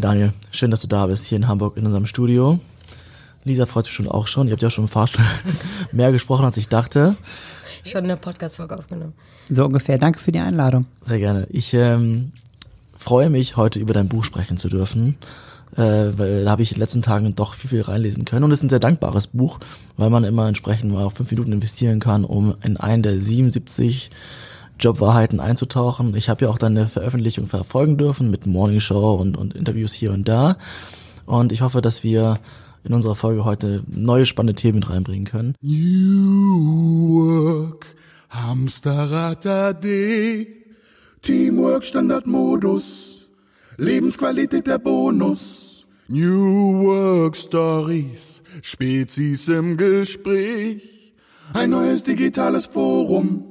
Daniel, schön, dass du da bist, hier in Hamburg in unserem Studio. Lisa freut sich schon auch schon. Ihr habt ja schon fast mehr gesprochen, als ich dachte. Schon eine Podcast-Folge aufgenommen. So ungefähr. Danke für die Einladung. Sehr gerne. Ich ähm, freue mich, heute über dein Buch sprechen zu dürfen, äh, weil da habe ich in den letzten Tagen doch viel, viel reinlesen können. Und es ist ein sehr dankbares Buch, weil man immer entsprechend mal auf fünf Minuten investieren kann, um in einen der 77 Jobwahrheiten einzutauchen. Ich habe ja auch deine Veröffentlichung verfolgen dürfen mit Morning Show und, und Interviews hier und da. Und ich hoffe, dass wir in unserer Folge heute neue spannende Themen reinbringen können. New Work, Hamsterrad AD, Teamwork Standardmodus, Lebensqualität der Bonus. New Work Stories, Spezies im Gespräch, ein neues digitales Forum,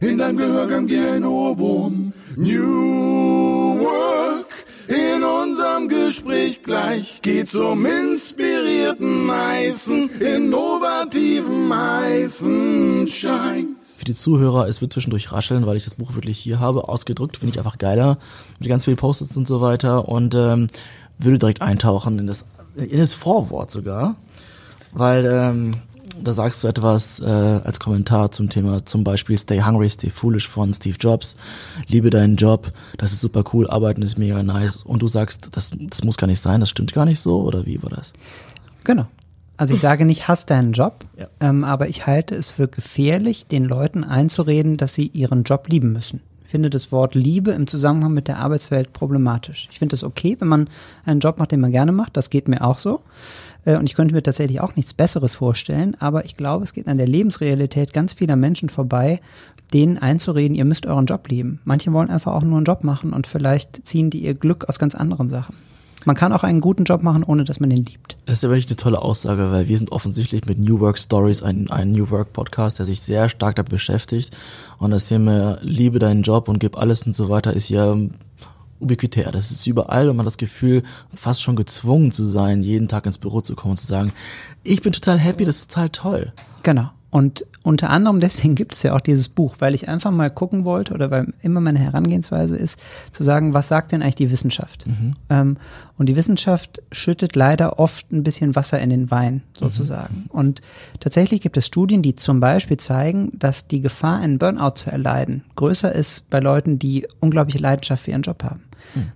in deinem Gehörgang wie ein Ohrwurm. New Work, in unserem Gespräch gleich geht's um inspirierten heißen, innovativen heißen Scheiß. Für die Zuhörer, es wird zwischendurch rascheln, weil ich das Buch wirklich hier habe, ausgedrückt, finde ich einfach geiler, mit ganz vielen Post-its und so weiter. Und ähm, würde direkt eintauchen in das, in das Vorwort sogar, weil ähm, da sagst du etwas äh, als Kommentar zum Thema zum Beispiel Stay Hungry, Stay Foolish von Steve Jobs. Liebe deinen Job, das ist super cool, arbeiten ist mega nice. Und du sagst, das, das muss gar nicht sein, das stimmt gar nicht so, oder wie war das? Genau. Also ich sage nicht, hast deinen Job, Ja. ähm, aber ich halte es für gefährlich, den Leuten einzureden, dass sie ihren Job lieben müssen. Ich finde das Wort Liebe im Zusammenhang mit der Arbeitswelt problematisch. Ich finde es okay, wenn man einen Job macht, den man gerne macht. Das geht mir auch so. Äh, Und ich könnte mir tatsächlich auch nichts Besseres vorstellen. Aber ich glaube, es geht an der Lebensrealität ganz vieler Menschen vorbei, denen einzureden, ihr müsst euren Job lieben. Manche wollen einfach auch nur einen Job machen und vielleicht ziehen die ihr Glück aus ganz anderen Sachen. Man kann auch einen guten Job machen, ohne dass man ihn liebt. Das ist ja wirklich eine tolle Aussage, weil wir sind offensichtlich mit New Work Stories ein, ein New Work Podcast, der sich sehr stark damit beschäftigt. Und das Thema Liebe deinen Job und gib alles und so weiter ist ja ubiquitär. Das ist überall und man hat das Gefühl, fast schon gezwungen zu sein, jeden Tag ins Büro zu kommen und zu sagen, ich bin total happy, das ist total toll. Genau. Und unter anderem deswegen gibt es ja auch dieses Buch, weil ich einfach mal gucken wollte oder weil immer meine Herangehensweise ist, zu sagen, was sagt denn eigentlich die Wissenschaft? Ähm, und die Wissenschaft schüttet leider oft ein bisschen Wasser in den Wein, sozusagen. Und tatsächlich gibt es Studien, die zum Beispiel zeigen, dass die Gefahr, einen Burnout zu erleiden, größer ist bei Leuten, die unglaubliche Leidenschaft für ihren Job haben.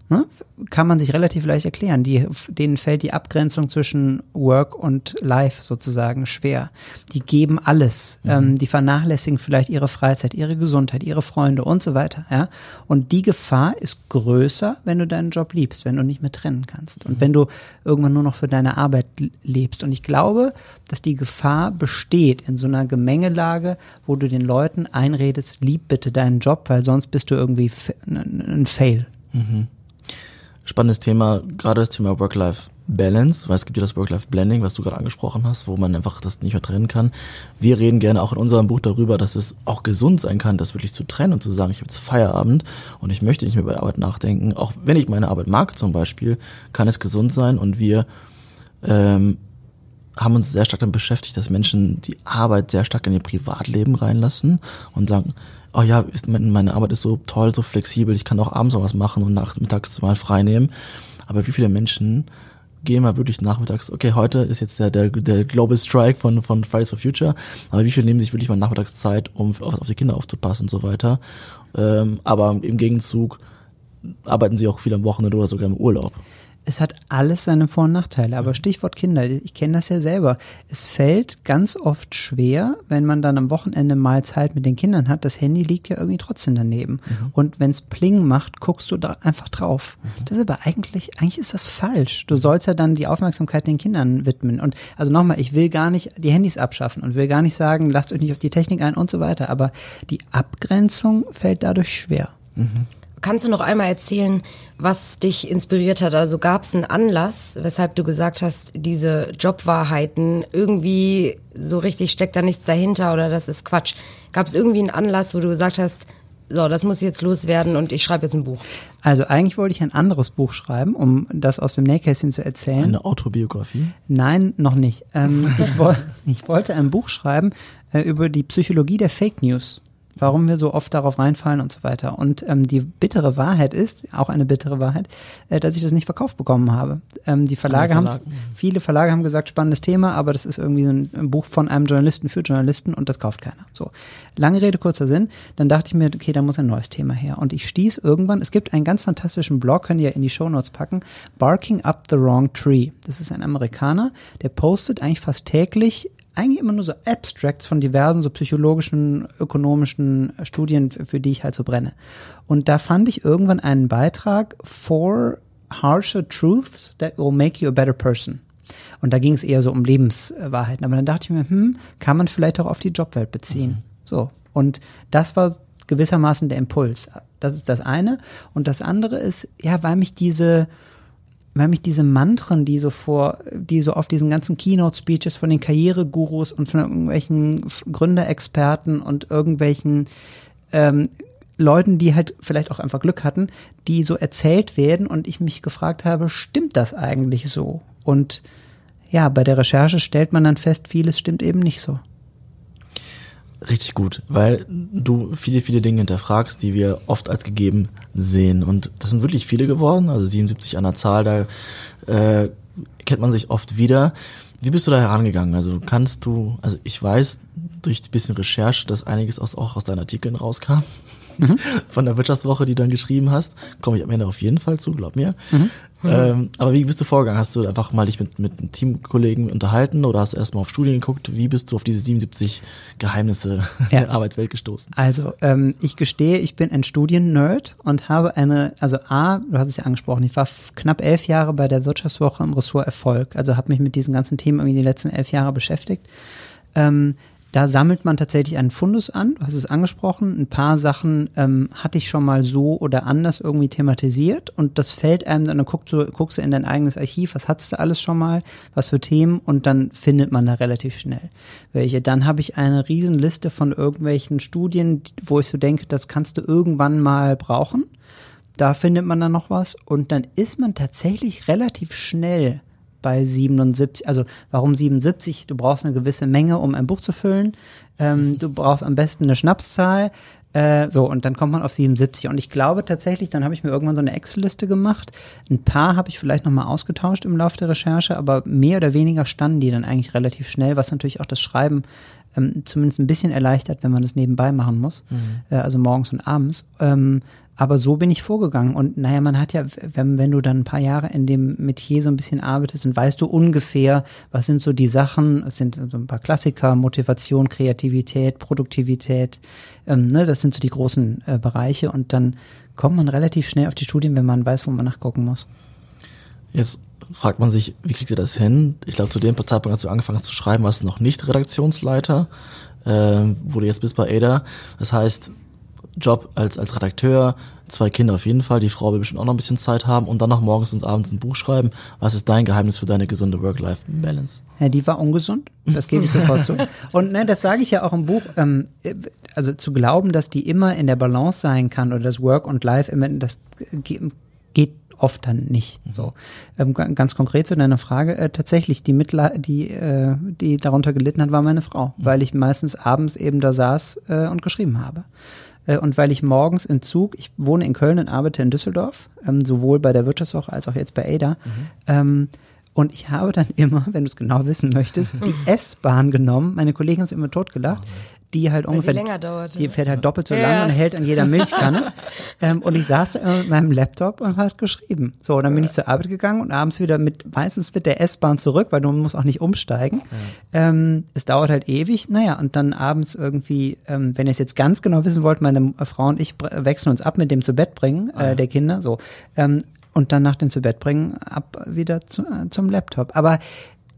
Ne? Kann man sich relativ leicht erklären. Die, denen fällt die Abgrenzung zwischen Work und Life sozusagen schwer. Die geben alles. Ähm, die vernachlässigen vielleicht ihre Freizeit, ihre Gesundheit, ihre Freunde und so weiter. Ja? Und die Gefahr ist größer, wenn du deinen Job liebst, wenn du nicht mehr trennen kannst. Und wenn du irgendwann nur noch für deine Arbeit lebst. Und ich glaube, dass die Gefahr besteht in so einer Gemengelage, wo du den Leuten einredest, lieb bitte deinen Job, weil sonst bist du irgendwie ein ein Fail. Spannendes Thema, gerade das Thema Work-Life-Balance, weil es gibt ja das Work-Life-Blending, was du gerade angesprochen hast, wo man einfach das nicht mehr trennen kann. Wir reden gerne auch in unserem Buch darüber, dass es auch gesund sein kann, das wirklich zu trennen und zu sagen, ich habe jetzt Feierabend und ich möchte nicht mehr über Arbeit nachdenken. Auch wenn ich meine Arbeit mag zum Beispiel, kann es gesund sein und wir ähm, haben uns sehr stark damit beschäftigt, dass Menschen die Arbeit sehr stark in ihr Privatleben reinlassen und sagen, oh ja, ist, meine Arbeit ist so toll, so flexibel, ich kann auch abends noch was machen und nachmittags mal frei nehmen. Aber wie viele Menschen gehen mal wirklich nachmittags, okay, heute ist jetzt der, der, der Global Strike von, von Fridays for Future, aber wie viele nehmen sich wirklich mal nachmittags Zeit, um auf, auf die Kinder aufzupassen und so weiter. Ähm, aber im Gegenzug arbeiten sie auch viel am Wochenende oder sogar im Urlaub. Es hat alles seine Vor- und Nachteile, aber Stichwort Kinder, ich kenne das ja selber. Es fällt ganz oft schwer, wenn man dann am Wochenende mal Zeit mit den Kindern hat. Das Handy liegt ja irgendwie trotzdem daneben. Und wenn es Pling macht, guckst du da einfach drauf. Das ist aber eigentlich, eigentlich ist das falsch. Du sollst ja dann die Aufmerksamkeit den Kindern widmen. Und also nochmal, ich will gar nicht die Handys abschaffen und will gar nicht sagen, lasst euch nicht auf die Technik ein und so weiter. Aber die Abgrenzung fällt dadurch schwer. Kannst du noch einmal erzählen, was dich inspiriert hat? Also gab es einen Anlass, weshalb du gesagt hast, diese Jobwahrheiten, irgendwie so richtig steckt da nichts dahinter oder das ist Quatsch. Gab es irgendwie einen Anlass, wo du gesagt hast, so, das muss jetzt loswerden und ich schreibe jetzt ein Buch? Also eigentlich wollte ich ein anderes Buch schreiben, um das aus dem Nähkästchen zu erzählen. Eine Autobiografie. Nein, noch nicht. Ähm, ich, woll, ich wollte ein Buch schreiben äh, über die Psychologie der Fake News. Warum wir so oft darauf reinfallen und so weiter. Und ähm, die bittere Wahrheit ist, auch eine bittere Wahrheit, äh, dass ich das nicht verkauft bekommen habe. Ähm, die Verlage haben, viele Verlage haben gesagt, spannendes Thema, aber das ist irgendwie ein, ein, Buch von einem Journalisten für Journalisten und das kauft keiner. So, lange Rede, kurzer Sinn. Dann dachte ich mir, okay, da muss ein neues Thema her. Und ich stieß irgendwann, es gibt einen ganz fantastischen Blog, könnt ihr ja in die Show Notes packen, Barking Up the Wrong Tree. Das ist ein Amerikaner, der postet eigentlich fast täglich eigentlich immer nur so Abstracts von diversen so psychologischen, ökonomischen Studien, für die ich halt so brenne. Und da fand ich irgendwann einen Beitrag, Four Harsher Truths that will make you a better person. Und da ging es eher so um Lebenswahrheiten. Aber dann dachte ich mir, hm, kann man vielleicht auch auf die Jobwelt beziehen. Mhm. So. Und das war gewissermaßen der Impuls. Das ist das eine. Und das andere ist, ja, weil mich diese, weil mich diese Mantren, die so vor, die so auf diesen ganzen Keynote-Speeches von den Karrieregurus und von irgendwelchen Gründerexperten und irgendwelchen ähm, Leuten, die halt vielleicht auch einfach Glück hatten, die so erzählt werden und ich mich gefragt habe, stimmt das eigentlich so? Und ja, bei der Recherche stellt man dann fest, vieles stimmt eben nicht so. Richtig gut, weil du viele, viele Dinge hinterfragst, die wir oft als gegeben sehen. Und das sind wirklich viele geworden, also 77 an der Zahl, da äh, kennt man sich oft wieder. Wie bist du da herangegangen? Also kannst du, also ich weiß durch ein bisschen Recherche, dass einiges aus, auch aus deinen Artikeln rauskam. Mhm. Von der Wirtschaftswoche, die du dann geschrieben hast. Komme ich am Ende auf jeden Fall zu, glaub mir. Mhm. Mhm. Ähm, aber wie bist du vorgegangen? Hast du einfach mal dich mit, mit Teamkollegen unterhalten oder hast du erstmal auf Studien geguckt? Wie bist du auf diese 77 Geheimnisse ja. der Arbeitswelt gestoßen? Also, ähm, ich gestehe, ich bin ein Studiennerd und habe eine, also A, du hast es ja angesprochen, ich war knapp elf Jahre bei der Wirtschaftswoche im Ressort Erfolg. Also habe mich mit diesen ganzen Themen irgendwie die letzten elf Jahre beschäftigt. Ähm, da sammelt man tatsächlich einen Fundus an. Du hast es angesprochen. Ein paar Sachen ähm, hatte ich schon mal so oder anders irgendwie thematisiert und das fällt einem dann, dann guckst du, guckst du in dein eigenes Archiv, was hattest du alles schon mal, was für Themen und dann findet man da relativ schnell welche. Dann habe ich eine Riesenliste von irgendwelchen Studien, wo ich so denke, das kannst du irgendwann mal brauchen. Da findet man dann noch was und dann ist man tatsächlich relativ schnell bei 77. Also warum 77? Du brauchst eine gewisse Menge, um ein Buch zu füllen. Ähm, du brauchst am besten eine Schnapszahl. Äh, so, und dann kommt man auf 77. Und ich glaube tatsächlich, dann habe ich mir irgendwann so eine Excel-Liste gemacht. Ein paar habe ich vielleicht nochmal ausgetauscht im Laufe der Recherche, aber mehr oder weniger standen die dann eigentlich relativ schnell, was natürlich auch das Schreiben ähm, zumindest ein bisschen erleichtert, wenn man das nebenbei machen muss, mhm. äh, also morgens und abends. Ähm, aber so bin ich vorgegangen. Und naja, man hat ja, wenn, wenn du dann ein paar Jahre in dem Metier so ein bisschen arbeitest, dann weißt du ungefähr, was sind so die Sachen, es sind so ein paar Klassiker, Motivation, Kreativität, Produktivität, ähm, ne, das sind so die großen äh, Bereiche. Und dann kommt man relativ schnell auf die Studien, wenn man weiß, wo man nachgucken muss. Jetzt fragt man sich, wie kriegt ihr das hin? Ich glaube, zu dem Zeitpunkt, als du angefangen hast zu schreiben, warst du noch nicht Redaktionsleiter, äh, du jetzt bist bei Ada. Das heißt, Job als, als Redakteur, zwei Kinder auf jeden Fall, die Frau will bestimmt auch noch ein bisschen Zeit haben und dann noch morgens und abends ein Buch schreiben. Was ist dein Geheimnis für deine gesunde Work-Life-Balance? Ja, die war ungesund, das gebe ich sofort zu. Und ne, das sage ich ja auch im Buch, ähm, also zu glauben, dass die immer in der Balance sein kann oder das Work und Life immer, das geht oft dann nicht. So ähm, ganz konkret zu deiner Frage: äh, Tatsächlich die Mittler, die äh, die darunter gelitten hat, war meine Frau, weil ich meistens abends eben da saß äh, und geschrieben habe. Äh, und weil ich morgens im Zug, ich wohne in Köln und arbeite in Düsseldorf, ähm, sowohl bei der Wirtschaftswoche als auch jetzt bei ADA. Mhm. Ähm, und ich habe dann immer, wenn du es genau wissen möchtest, die S-Bahn genommen. Meine Kollegen haben es immer totgelacht. Oh, die halt Weil ungefähr, die, dauert, die fährt halt doppelt so ja. lang und hält an jeder Milchkanne. ähm, und ich saß immer mit meinem Laptop und hat geschrieben. So, dann bin ich zur Arbeit gegangen und abends wieder mit, meistens mit der S-Bahn zurück, weil du musst auch nicht umsteigen. Ja. Ähm, es dauert halt ewig. Naja, und dann abends irgendwie, ähm, wenn ihr es jetzt ganz genau wissen wollt, meine Frau und ich wechseln uns ab mit dem zu Bett bringen, äh, ah. der Kinder, so. Ähm, und dann nach dem zu Bett bringen ab wieder zu, äh, zum Laptop. Aber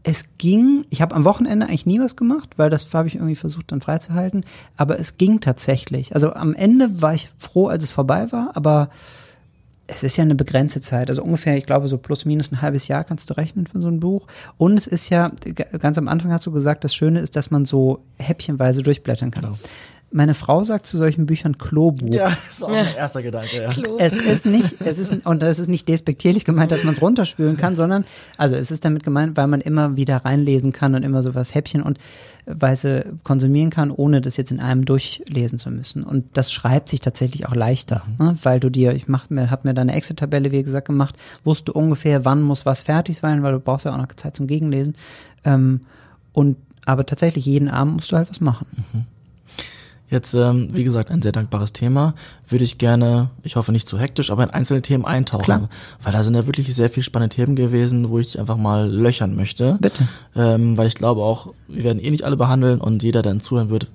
es ging, ich habe am Wochenende eigentlich nie was gemacht, weil das habe ich irgendwie versucht dann freizuhalten, aber es ging tatsächlich. Also am Ende war ich froh, als es vorbei war, aber es ist ja eine begrenzte Zeit, also ungefähr, ich glaube, so plus minus ein halbes Jahr kannst du rechnen für so ein Buch. Und es ist ja, ganz am Anfang hast du gesagt, das Schöne ist, dass man so häppchenweise durchblättern kann. Genau. Meine Frau sagt zu solchen Büchern Klobuch. Ja, das war auch mein erster Gedanke. Ja. Klo. Es ist nicht, es ist, und das ist nicht despektierlich gemeint, dass man es runterspülen kann, sondern, also es ist damit gemeint, weil man immer wieder reinlesen kann und immer so was Häppchen und Weise konsumieren kann, ohne das jetzt in einem durchlesen zu müssen. Und das schreibt sich tatsächlich auch leichter, ne? weil du dir, ich mach mir, hab mir da eine Excel-Tabelle, wie gesagt, gemacht, wusste ungefähr, wann muss was fertig sein, weil du brauchst ja auch noch Zeit zum Gegenlesen. Ähm, und aber tatsächlich jeden Abend musst du halt was machen. Jetzt, ähm, wie gesagt, ein sehr dankbares Thema. Würde ich gerne, ich hoffe nicht zu hektisch, aber in einzelne Themen eintauchen. Klar. Weil da sind ja wirklich sehr viele spannende Themen gewesen, wo ich einfach mal löchern möchte. Bitte. Ähm, weil ich glaube auch, wir werden eh nicht alle behandeln und jeder, der dann zuhören wird,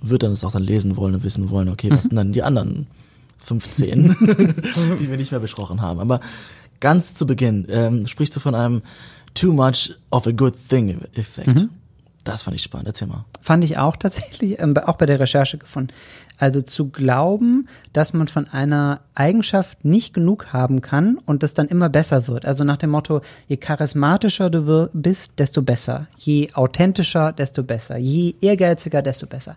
wird dann es auch dann lesen wollen und wissen wollen, okay, was sind dann die anderen 15, die wir nicht mehr besprochen haben. Aber ganz zu Beginn ähm, sprichst du von einem too much of a good thing Effekt. Das fand ich spannend. Erzähl mal. Fand ich auch tatsächlich, ähm, auch bei der Recherche gefunden. Also zu glauben, dass man von einer Eigenschaft nicht genug haben kann und das dann immer besser wird. Also nach dem Motto, je charismatischer du bist, desto besser. Je authentischer, desto besser. Je ehrgeiziger, desto besser.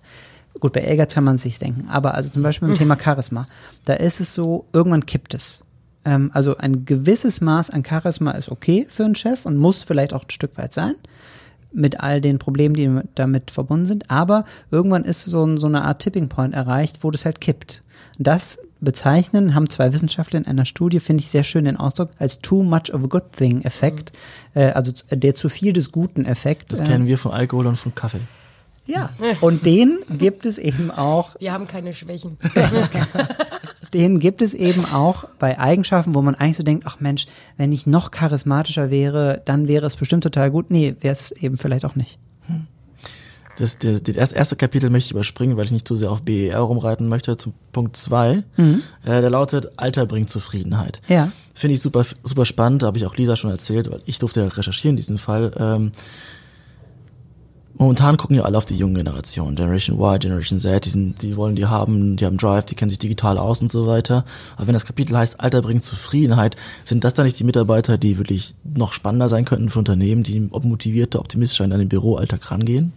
Gut, bei Ehrgeiz kann man sich denken. Aber also zum Beispiel beim Thema Charisma. Da ist es so, irgendwann kippt es. Ähm, also ein gewisses Maß an Charisma ist okay für einen Chef und muss vielleicht auch ein Stück weit sein mit all den Problemen, die damit verbunden sind. Aber irgendwann ist so, so eine Art Tipping Point erreicht, wo das halt kippt. Das bezeichnen, haben zwei Wissenschaftler in einer Studie, finde ich sehr schön den Ausdruck, als too much of a good thing Effekt, äh, also der zu viel des Guten Effekt. Das äh, kennen wir von Alkohol und von Kaffee. Ja, und den gibt es eben auch Wir haben keine Schwächen. den gibt es eben auch bei Eigenschaften, wo man eigentlich so denkt, ach Mensch, wenn ich noch charismatischer wäre, dann wäre es bestimmt total gut. Nee, wäre es eben vielleicht auch nicht. Das, das, das erste Kapitel möchte ich überspringen, weil ich nicht zu sehr auf BER rumreiten möchte. Zum Punkt zwei, äh, der lautet Alter bringt Zufriedenheit. Ja. Finde ich super, super spannend, habe ich auch Lisa schon erzählt, weil ich durfte ja recherchieren in diesem Fall. Ähm, momentan gucken ja alle auf die junge Generation, Generation Y, Generation Z, die, sind, die wollen die haben, die haben Drive, die kennen sich digital aus und so weiter. Aber wenn das Kapitel heißt, Alter bringt Zufriedenheit, sind das dann nicht die Mitarbeiter, die wirklich noch spannender sein könnten für Unternehmen, die motivierter, optimistischer in den Büroalltag rangehen?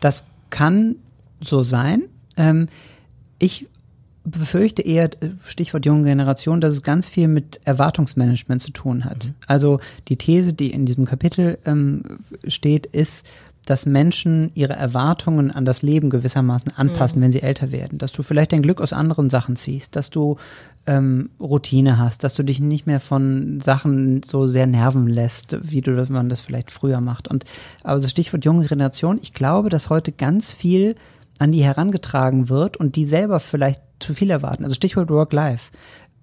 Das kann so sein. Ähm, ich befürchte eher, äh, Stichwort junge Generation, dass es ganz viel mit Erwartungsmanagement zu tun hat. Also die These, die in diesem Kapitel ähm, steht, ist, dass Menschen ihre Erwartungen an das Leben gewissermaßen anpassen, wenn sie älter werden. Dass du vielleicht dein Glück aus anderen Sachen ziehst, dass du ähm, Routine hast, dass du dich nicht mehr von Sachen so sehr nerven lässt, wie du das, man das vielleicht früher macht. Und also Stichwort junge Generation, ich glaube, dass heute ganz viel an die herangetragen wird und die selber vielleicht zu viel erwarten. Also Stichwort Work-Life.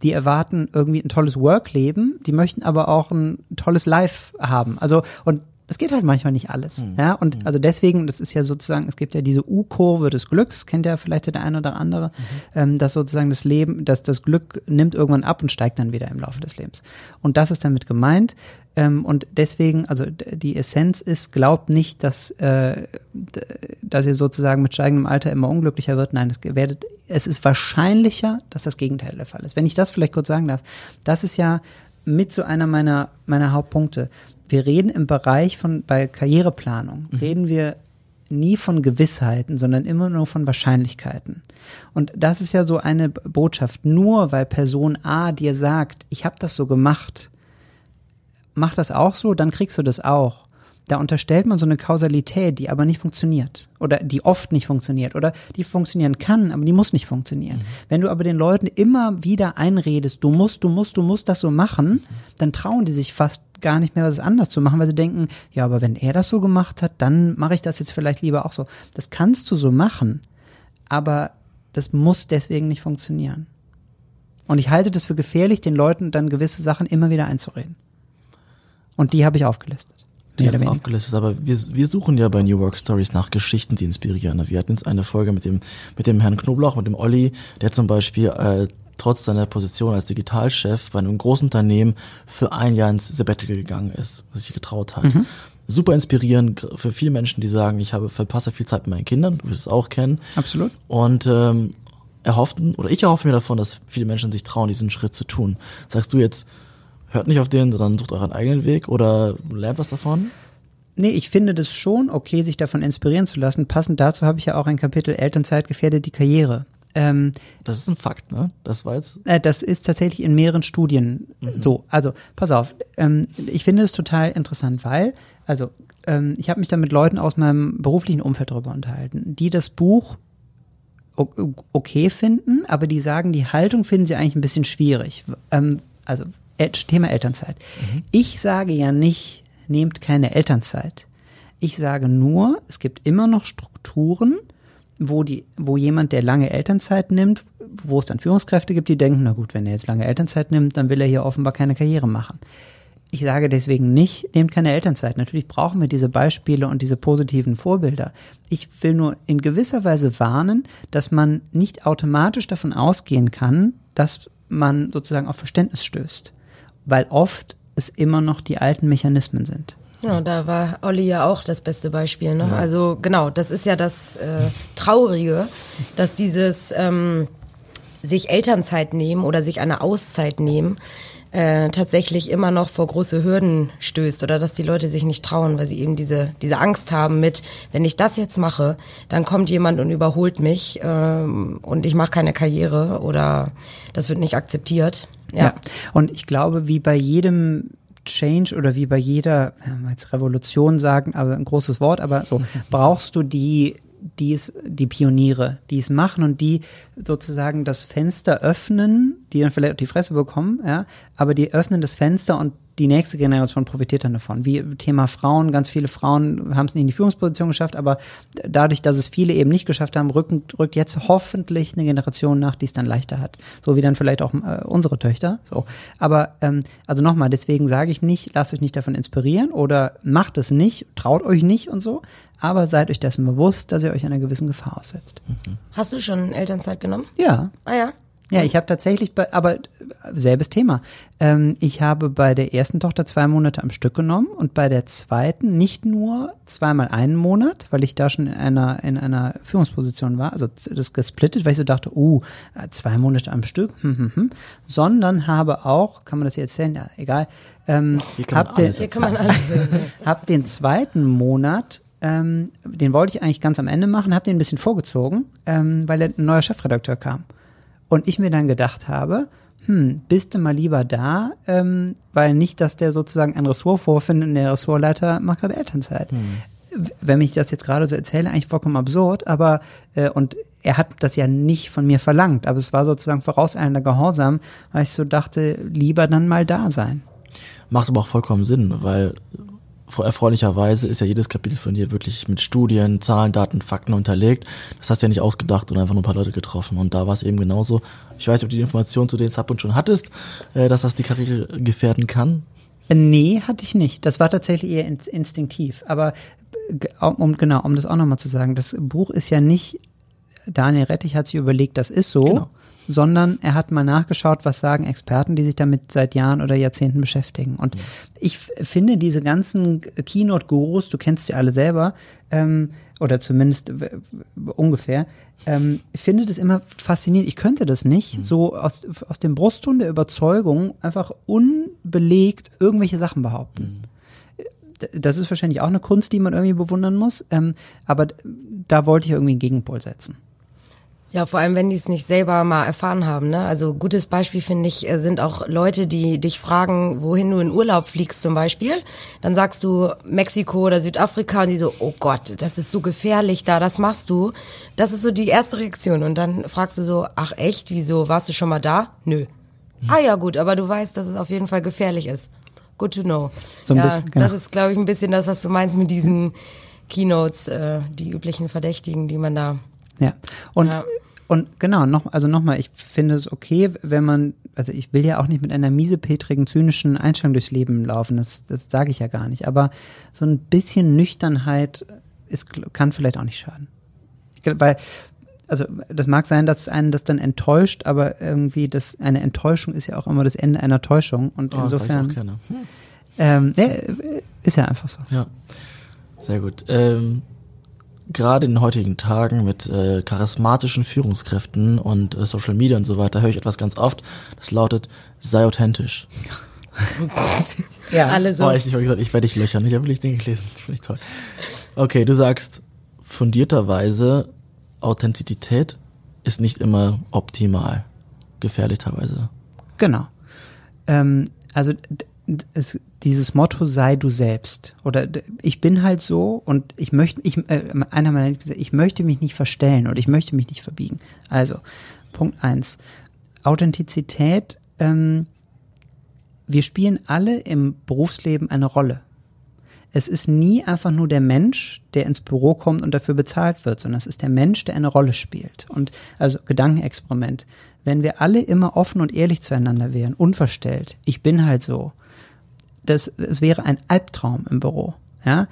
Die erwarten irgendwie ein tolles Work-Leben, die möchten aber auch ein tolles Life haben. Also, und es geht halt manchmal nicht alles. Ja, und also deswegen, das ist ja sozusagen, es gibt ja diese U-Kurve des Glücks, kennt ja vielleicht der eine oder andere, ähm, dass sozusagen das Leben, dass das Glück nimmt irgendwann ab und steigt dann wieder im Laufe des Lebens. Und das ist damit gemeint. Ähm, und deswegen, also die Essenz ist, glaubt nicht, dass, äh, dass ihr sozusagen mit steigendem Alter immer unglücklicher wird. Nein, es werdet, es ist wahrscheinlicher, dass das Gegenteil der Fall ist. Wenn ich das vielleicht kurz sagen darf, das ist ja mit so einer meiner, meiner Hauptpunkte. Wir reden im Bereich von, bei Karriereplanung, reden wir nie von Gewissheiten, sondern immer nur von Wahrscheinlichkeiten. Und das ist ja so eine Botschaft. Nur weil Person A dir sagt, ich habe das so gemacht, mach das auch so, dann kriegst du das auch. Da unterstellt man so eine Kausalität, die aber nicht funktioniert. Oder die oft nicht funktioniert. Oder die funktionieren kann, aber die muss nicht funktionieren. Wenn du aber den Leuten immer wieder einredest, du musst, du musst, du musst das so machen, dann trauen die sich fast gar nicht mehr, was anders zu machen, weil sie denken, ja, aber wenn er das so gemacht hat, dann mache ich das jetzt vielleicht lieber auch so. Das kannst du so machen, aber das muss deswegen nicht funktionieren. Und ich halte das für gefährlich, den Leuten dann gewisse Sachen immer wieder einzureden. Und die habe ich aufgelistet. Die jetzt aufgelistet, aber wir, wir suchen ja bei New Work Stories nach Geschichten, die inspirieren. Wir hatten jetzt eine Folge mit dem, mit dem Herrn Knoblauch, mit dem Olli, der zum Beispiel äh, trotz seiner Position als Digitalchef bei einem großen Unternehmen für ein Jahr ins Sabbatical gegangen ist, was sich getraut hat. Mhm. Super inspirierend für viele Menschen, die sagen, ich habe verpasse viel Zeit mit meinen Kindern, du wirst es auch kennen. Absolut. Und ähm, erhofften, oder ich erhoffe mir davon, dass viele Menschen sich trauen, diesen Schritt zu tun. Sagst du jetzt, hört nicht auf den, sondern sucht euren eigenen Weg oder lernt was davon? nee, ich finde das schon okay, sich davon inspirieren zu lassen. Passend dazu habe ich ja auch ein Kapitel Elternzeit gefährdet die Karriere. Ähm, Das ist ein Fakt, ne? Das war jetzt. äh, das ist tatsächlich in mehreren Studien so. Also, pass auf, ähm, ich finde es total interessant, weil, also, ähm, ich habe mich da mit Leuten aus meinem beruflichen Umfeld darüber unterhalten, die das Buch okay finden, aber die sagen, die Haltung finden sie eigentlich ein bisschen schwierig. Ähm, also, Thema Elternzeit. Ich sage ja nicht, nehmt keine Elternzeit. Ich sage nur, es gibt immer noch Strukturen, wo die, wo jemand, der lange Elternzeit nimmt, wo es dann Führungskräfte gibt, die denken, na gut, wenn er jetzt lange Elternzeit nimmt, dann will er hier offenbar keine Karriere machen. Ich sage deswegen nicht, nehmt keine Elternzeit. Natürlich brauchen wir diese Beispiele und diese positiven Vorbilder. Ich will nur in gewisser Weise warnen, dass man nicht automatisch davon ausgehen kann, dass man sozusagen auf Verständnis stößt. Weil oft es immer noch die alten Mechanismen sind. Ja, da war Olli ja auch das beste Beispiel. Ne? Also genau, das ist ja das äh, Traurige, dass dieses ähm, sich Elternzeit nehmen oder sich eine Auszeit nehmen äh, tatsächlich immer noch vor große Hürden stößt oder dass die Leute sich nicht trauen, weil sie eben diese diese Angst haben mit, wenn ich das jetzt mache, dann kommt jemand und überholt mich ähm, und ich mache keine Karriere oder das wird nicht akzeptiert. Ja. Und ich glaube, wie bei jedem Change oder wie bei jeder, jetzt Revolution sagen, aber ein großes Wort, aber so, brauchst du die, die es, die Pioniere, die es machen und die sozusagen das Fenster öffnen, die dann vielleicht die Fresse bekommen, ja, aber die öffnen das Fenster und die nächste Generation profitiert dann davon. Wie Thema Frauen, ganz viele Frauen haben es nicht in die Führungsposition geschafft, aber dadurch, dass es viele eben nicht geschafft haben, rücken, rückt jetzt hoffentlich eine Generation nach, die es dann leichter hat. So wie dann vielleicht auch äh, unsere Töchter. So. Aber ähm, also nochmal, deswegen sage ich nicht, lasst euch nicht davon inspirieren oder macht es nicht, traut euch nicht und so, aber seid euch dessen bewusst, dass ihr euch einer gewissen Gefahr aussetzt. Hast du schon Elternzeit genommen? Ja. Ah ja. Ja, ich habe tatsächlich, bei, aber selbes Thema. Ähm, ich habe bei der ersten Tochter zwei Monate am Stück genommen und bei der zweiten nicht nur zweimal einen Monat, weil ich da schon in einer in einer Führungsposition war, also das gesplittet, weil ich so dachte, uh, zwei Monate am Stück, hm, hm, hm, sondern habe auch, kann man das hier erzählen? Ja, egal. Ähm, Hier kann man hab den- alles Hier kann man alles hab den zweiten Monat, ähm, den wollte ich eigentlich ganz am Ende machen, habe den ein bisschen vorgezogen, ähm, weil ein neuer Chefredakteur kam. Und ich mir dann gedacht habe, hm, bist du mal lieber da, ähm, weil nicht, dass der sozusagen ein Ressort vorfindet und der Ressortleiter macht gerade Elternzeit. W- Wenn ich das jetzt gerade so erzähle, eigentlich vollkommen absurd, aber äh, und er hat das ja nicht von mir verlangt, aber es war sozusagen vorauseilender Gehorsam, weil ich so dachte, lieber dann mal da sein. Macht aber auch vollkommen Sinn, weil erfreulicherweise ist ja jedes Kapitel von dir wirklich mit Studien, Zahlen, Daten, Fakten unterlegt. Das hast du ja nicht ausgedacht und einfach nur ein paar Leute getroffen. Und da war es eben genauso. Ich weiß nicht, ob du die Information zu den Zappund schon hattest, äh, dass das die Karriere gefährden kann. Nee, hatte ich nicht. Das war tatsächlich eher in, instinktiv. Aber um genau, um das auch nochmal zu sagen, das Buch ist ja nicht, Daniel Rettich hat sich überlegt, das ist so, Genau. Sondern er hat mal nachgeschaut, was sagen Experten, die sich damit seit Jahren oder Jahrzehnten beschäftigen. Und ich finde diese ganzen Keynote-Gurus, du kennst sie alle selber, ähm, oder zumindest ungefähr, ähm, finde das immer faszinierend. Ich könnte das nicht, so aus, aus dem Brustton der Überzeugung einfach unbelegt irgendwelche Sachen behaupten. Das ist wahrscheinlich auch eine Kunst, die man irgendwie bewundern muss, ähm, aber da wollte ich irgendwie einen Gegenpol setzen. Ja, vor allem, wenn die es nicht selber mal erfahren haben. Ne? Also gutes Beispiel finde ich äh, sind auch Leute, die dich fragen, wohin du in Urlaub fliegst zum Beispiel. Dann sagst du Mexiko oder Südafrika und die so, oh Gott, das ist so gefährlich da, das machst du. Das ist so die erste Reaktion. Und dann fragst du so, ach echt, wieso, warst du schon mal da? Nö. Ah ja gut, aber du weißt, dass es auf jeden Fall gefährlich ist. Good to know. So ein ja, bisschen, genau. Das ist, glaube ich, ein bisschen das, was du meinst mit diesen Keynotes, äh, die üblichen Verdächtigen, die man da Ja. Und, Ja. und genau, noch, also nochmal, ich finde es okay, wenn man, also ich will ja auch nicht mit einer miesepetrigen, zynischen Einstellung durchs Leben laufen, das, das sage ich ja gar nicht. Aber so ein bisschen Nüchternheit ist, kann vielleicht auch nicht schaden. Weil, also das mag sein, dass einen das dann enttäuscht, aber irgendwie das, eine Enttäuschung ist ja auch immer das Ende einer Täuschung. Und Oh, das sag ich insofern, auch gerne. ähm, nee, ist ja einfach so. Ja, sehr gut. Ähm, Gerade in den heutigen Tagen mit äh, charismatischen Führungskräften und äh, Social Media und so weiter höre ich etwas ganz oft, das lautet, sei authentisch. Ja. Alle so. Oh, ich, ich habe gesagt, ich werde dich löchern. Ich habe wirklich Dinge gelesen. Finde ich toll. Okay, du sagst fundierterweise, Authentizität ist nicht immer optimal. Gefährlich teilweise. Genau. Ähm, also es, dieses Motto sei du selbst oder ich bin halt so und ich möchte ich äh, einer meiner Lieblings- ich möchte mich nicht verstellen oder ich möchte mich nicht verbiegen. Also Punkt eins Authentizität. Ähm, wir spielen alle im Berufsleben eine Rolle. Es ist nie einfach nur der Mensch, der ins Büro kommt und dafür bezahlt wird, sondern es ist der Mensch, der eine Rolle spielt. Und also Gedankenexperiment. Wenn wir alle immer offen und ehrlich zueinander wären, unverstellt, ich bin halt so, das, es wäre ein Albtraum im Büro. Ja,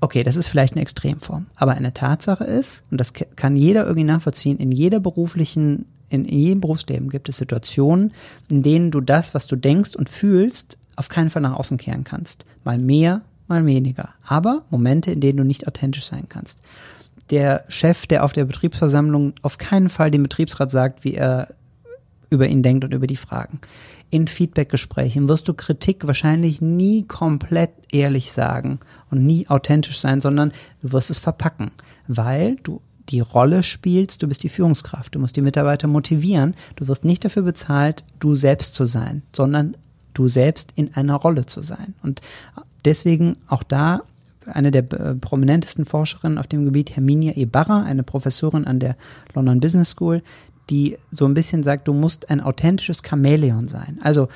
okay, das ist vielleicht eine Extremform, aber eine Tatsache ist, und das kann jeder irgendwie nachvollziehen, in jeder beruflichen, in, in jedem Berufsleben gibt es Situationen, in denen du das, was du denkst und fühlst, auf keinen Fall nach außen kehren kannst. Mal mehr, mal weniger. Aber Momente, in denen du nicht authentisch sein kannst. Der Chef, der auf der Betriebsversammlung auf keinen Fall dem Betriebsrat sagt, wie er über ihn denkt und über die Fragen. In Feedbackgesprächen wirst du Kritik wahrscheinlich nie komplett ehrlich sagen und nie authentisch sein, sondern du wirst es verpacken, weil du die Rolle spielst, du bist die Führungskraft, du musst die Mitarbeiter motivieren, du wirst nicht dafür bezahlt, du selbst zu sein, sondern du selbst in einer Rolle zu sein. Und deswegen auch da eine der äh, prominentesten Forscherinnen auf dem Gebiet, Herminia Ibarra, eine Professorin an der London Business School, die so ein bisschen sagt, du musst ein authentisches Chamäleon sein. Also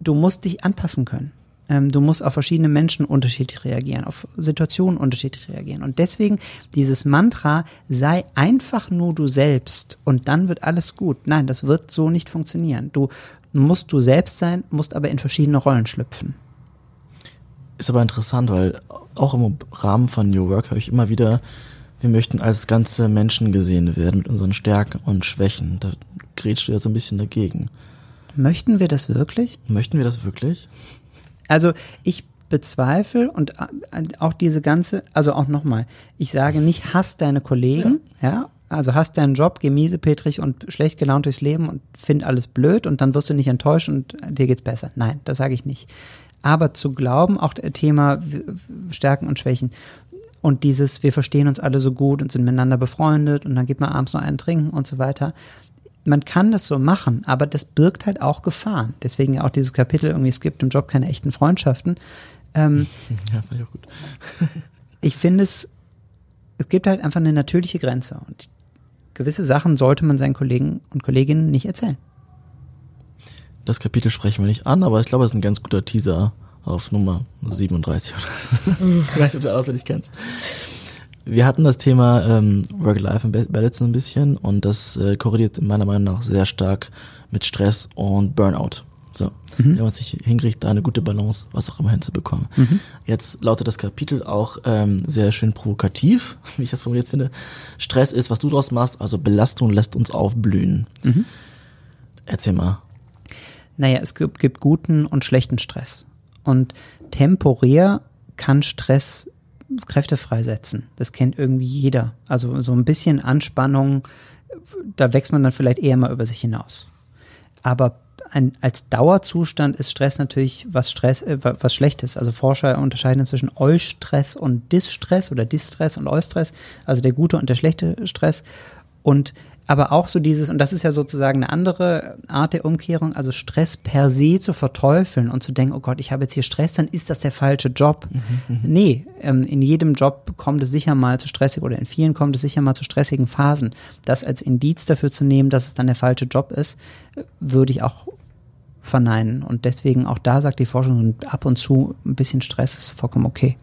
du musst dich anpassen können. Ähm, du musst auf verschiedene Menschen unterschiedlich reagieren, auf Situationen unterschiedlich reagieren. Und deswegen dieses Mantra, sei einfach nur du selbst und dann wird alles gut. Nein, das wird so nicht funktionieren. Du musst du selbst sein, musst aber in verschiedene Rollen schlüpfen. Ist aber interessant, weil auch im Rahmen von New Work höre ich immer wieder, wir möchten als ganze Menschen gesehen werden mit unseren Stärken und Schwächen. Da grätschst du ja so ein bisschen dagegen. Möchten wir das wirklich? Möchten wir das wirklich? Also ich bezweifle und äh, auch diese ganze, also auch nochmal, ich sage nicht, hass deine Kollegen, ja. also hast deinen Job, geh miesepetrig und schlecht gelaunt durchs Leben und find alles blöd und dann wirst du nicht enttäuscht und dir geht's besser. Nein, das sage ich nicht. Aber zu glauben, auch Thema Stärken und Schwächen und dieses, wir verstehen uns alle so gut und sind miteinander befreundet und dann geht man abends noch einen trinken und so weiter. Man kann das so machen, aber das birgt halt auch Gefahren. Deswegen ja auch dieses Kapitel irgendwie, es gibt im Job keine echten Freundschaften. Ähm, Ja, fand ich auch gut. ich finde es, es gibt halt einfach eine natürliche Grenze und gewisse Sachen sollte man seinen Kollegen und Kolleginnen nicht erzählen. Das Kapitel sprechen wir nicht an, aber ich glaube, es ist ein ganz guter Teaser auf Nummer 37 oder so. Ich weiß nicht, ob du auswendig kennst. Wir hatten das Thema ähm, Work-Life-Balance ein bisschen und das äh, korreliert meiner Meinung nach sehr stark mit Stress und Burnout. So, wenn man sich hinkriegt, da eine gute Balance, was auch immer hinzubekommen. Jetzt lautet das Kapitel auch ähm, sehr schön provokativ, wie ich das formuliert finde. Stress ist, was du draus machst, also Belastung lässt uns aufblühen. Erzähl mal. Naja, es gibt, gibt guten und schlechten Stress. Und temporär kann Stress Kräfte freisetzen. Das kennt irgendwie jeder. Also so ein bisschen Anspannung, da wächst man dann vielleicht eher mal über sich hinaus. Aber ein, als Dauerzustand ist Stress natürlich was Stress, äh, wa- was Schlechtes. Also Forscher unterscheiden zwischen Eustress und Distress oder Distress und Eustress, also der gute und der schlechte Stress. Und aber auch so dieses, und das ist ja sozusagen eine andere Art der Umkehrung, also Stress per se zu verteufeln und zu denken, oh Gott, ich habe jetzt hier Stress, dann ist das der falsche Job. Nee, ähm, in jedem Job kommt es sicher mal zu stressig oder in vielen kommt es sicher mal zu stressigen Phasen. Das als Indiz dafür zu nehmen, dass es dann der falsche Job ist, würde ich auch verneinen. Und deswegen auch da sagt die Forschung, ab und zu ein bisschen Stress ist vollkommen okay.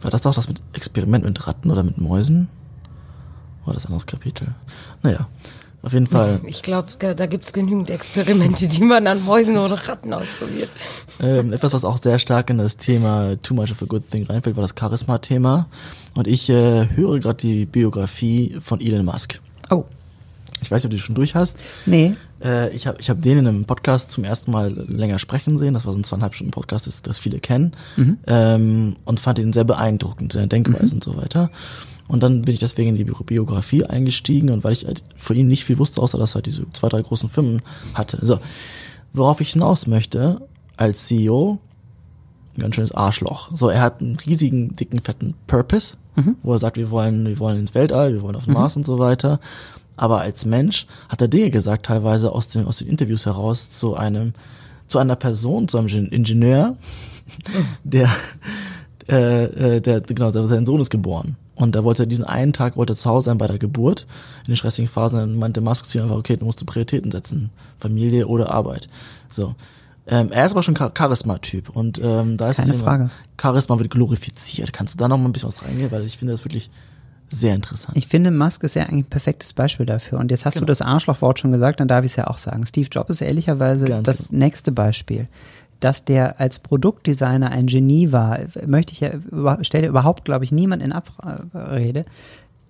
War das auch das mit Experiment mit Ratten oder mit Mäusen? War das ein anderes Kapitel? Naja, auf jeden Fall. Ich glaube, da gibt's genügend Experimente, die man an Mäusen oder Ratten ausprobiert. Ähm, etwas, was auch sehr stark in das Thema Too Much of a Good Thing reinfällt, war das Charisma-Thema. Und ich äh, höre gerade die Biografie von Elon Musk. Oh, Ich weiß nicht, ob du die schon durch hast. nee. Äh, ich habe ich hab den in einem Podcast zum ersten Mal länger sprechen sehen. Das war so ein zweieinhalb Stunden Podcast, das, das viele kennen. Ähm, und fand ihn sehr beeindruckend, seine Denkweise und so weiter. Und dann bin ich deswegen in die Bio- Biografie eingestiegen und weil ich halt von ihm nicht viel wusste, außer dass er halt diese zwei, drei großen Firmen hatte. So, worauf ich hinaus möchte, als CEO ein ganz schönes Arschloch. So, er hat einen riesigen, dicken, fetten Purpose, mhm. wo er sagt, wir wollen, wir wollen ins Weltall, wir wollen auf den mhm. Mars und so weiter. Aber als Mensch hat er Dinge gesagt, teilweise aus den, aus den Interviews heraus zu einem, zu einer Person, zu einem Ingenieur, der, äh, äh, der, genau, der, sein Sohn ist geboren. Und er wollte diesen einen Tag wollte zu Hause sein bei der Geburt, in den stressigen Phasen, dann meinte Musk zu ihm einfach, okay, du musst Prioritäten setzen. Familie oder Arbeit. So. Ähm, er ist aber schon Charisma-Typ und ähm, da ist Keine das Frage. Charisma wird glorifiziert. Kannst du da noch mal ein bisschen was reingehen, weil ich finde das wirklich sehr interessant. Ich finde, Musk ist ja eigentlich ein perfektes Beispiel dafür. Und jetzt hast genau. du das Arschlochwort schon gesagt, dann darf ich es ja auch sagen. Steve Jobs ist ehrlicherweise Ganz das genau. nächste Beispiel. Dass der als Produktdesigner ein Genie war, möchte ich ja, stelle überhaupt, glaube ich, niemand in Abrede.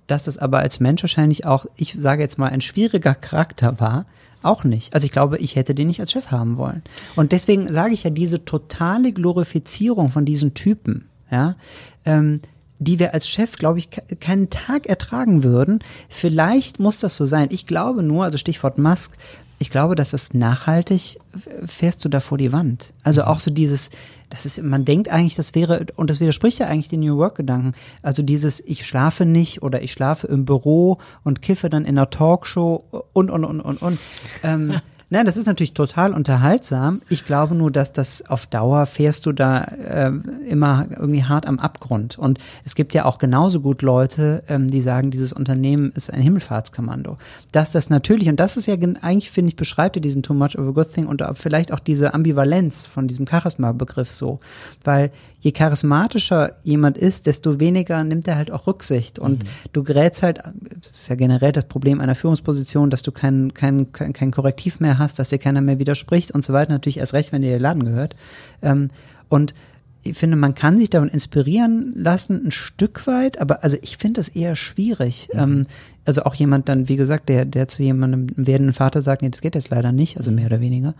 Dass das aber als Mensch wahrscheinlich auch, ich sage jetzt mal, ein schwieriger Charakter war, auch nicht. Also ich glaube, ich hätte den nicht als Chef haben wollen. Und deswegen sage ich ja, diese totale Glorifizierung von diesen Typen, ja, ähm, die wir als Chef, glaube ich, keinen Tag ertragen würden. Vielleicht muss das so sein. Ich glaube nur, also Stichwort Musk, ich glaube, dass das nachhaltig fährst du da vor die Wand. Also auch so dieses, das ist, man denkt eigentlich, das wäre, und das widerspricht ja eigentlich den New Work-Gedanken. Also dieses, ich schlafe nicht oder ich schlafe im Büro und kiffe dann in einer Talkshow und, und, und, und, und. Ähm, Nein, das ist natürlich total unterhaltsam. Ich glaube nur, dass das auf Dauer fährst du da äh, immer irgendwie hart am Abgrund. Und es gibt ja auch genauso gut Leute, ähm, die sagen, dieses Unternehmen ist ein Himmelfahrtskommando. Dass das natürlich, und das ist ja eigentlich, finde ich, beschreibt ja diesen Too Much of a Good Thing und vielleicht auch diese Ambivalenz von diesem Charisma-Begriff so. Weil je charismatischer jemand ist, desto weniger nimmt er halt auch Rücksicht. Und mhm. du gerätst halt, das ist ja generell das Problem einer Führungsposition, dass du kein, kein, kein, kein Korrektiv mehr hast, dass dir keiner mehr widerspricht und so weiter. Natürlich erst recht, wenn dir der Laden gehört. Ähm, und ich finde, man kann sich davon inspirieren lassen, ein Stück weit, aber also ich finde das eher schwierig. Mhm. Ähm, also auch jemand dann, wie gesagt, der, der zu jemandem werdenden Vater sagt, nee, das geht jetzt leider nicht, also mehr oder weniger.